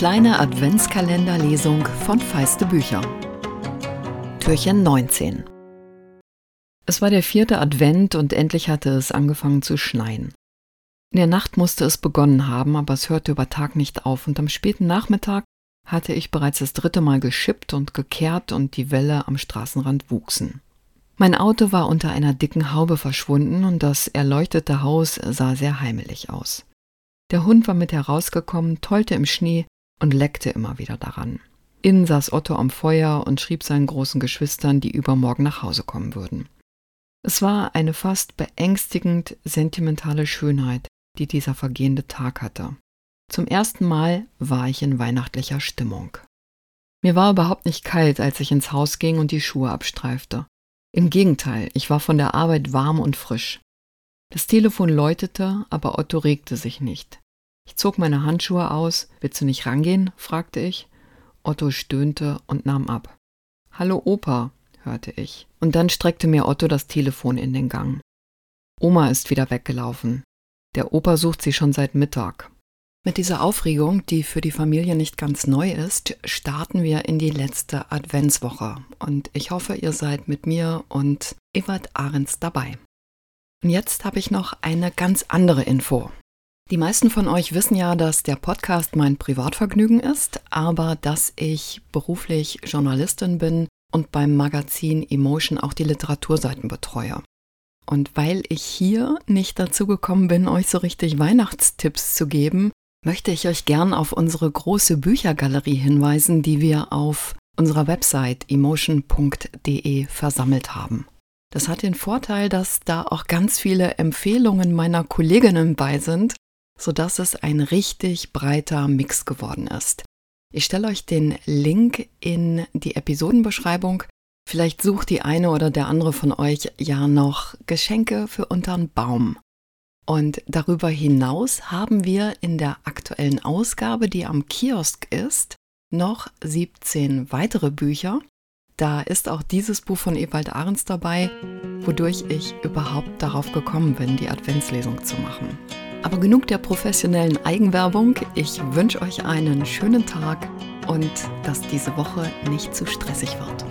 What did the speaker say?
kleine Adventskalenderlesung von Feiste Bücher. Türchen 19. Es war der vierte Advent und endlich hatte es angefangen zu schneien. In der Nacht musste es begonnen haben, aber es hörte über Tag nicht auf und am späten Nachmittag hatte ich bereits das dritte Mal geschippt und gekehrt und die Welle am Straßenrand wuchsen. Mein Auto war unter einer dicken Haube verschwunden und das erleuchtete Haus sah sehr heimelig aus. Der Hund war mit herausgekommen, tollte im Schnee und leckte immer wieder daran. Innen saß Otto am Feuer und schrieb seinen großen Geschwistern, die übermorgen nach Hause kommen würden. Es war eine fast beängstigend sentimentale Schönheit, die dieser vergehende Tag hatte. Zum ersten Mal war ich in weihnachtlicher Stimmung. Mir war überhaupt nicht kalt, als ich ins Haus ging und die Schuhe abstreifte. Im Gegenteil, ich war von der Arbeit warm und frisch. Das Telefon läutete, aber Otto regte sich nicht. Ich zog meine Handschuhe aus. Willst du nicht rangehen? fragte ich. Otto stöhnte und nahm ab. Hallo Opa, hörte ich. Und dann streckte mir Otto das Telefon in den Gang. Oma ist wieder weggelaufen. Der Opa sucht sie schon seit Mittag. Mit dieser Aufregung, die für die Familie nicht ganz neu ist, starten wir in die letzte Adventswoche. Und ich hoffe, ihr seid mit mir und Ewald Ahrens dabei. Und jetzt habe ich noch eine ganz andere Info. Die meisten von euch wissen ja, dass der Podcast mein Privatvergnügen ist, aber dass ich beruflich Journalistin bin und beim Magazin Emotion auch die Literaturseiten betreue. Und weil ich hier nicht dazu gekommen bin, euch so richtig Weihnachtstipps zu geben, möchte ich euch gern auf unsere große Büchergalerie hinweisen, die wir auf unserer Website emotion.de versammelt haben. Das hat den Vorteil, dass da auch ganz viele Empfehlungen meiner Kolleginnen bei sind, sodass es ein richtig breiter Mix geworden ist. Ich stelle euch den Link in die Episodenbeschreibung. Vielleicht sucht die eine oder der andere von euch ja noch Geschenke für untern Baum. Und darüber hinaus haben wir in der aktuellen Ausgabe, die am Kiosk ist, noch 17 weitere Bücher, da ist auch dieses Buch von Ewald Ahrens dabei, wodurch ich überhaupt darauf gekommen bin, die Adventslesung zu machen. Aber genug der professionellen Eigenwerbung. Ich wünsche euch einen schönen Tag und dass diese Woche nicht zu stressig wird.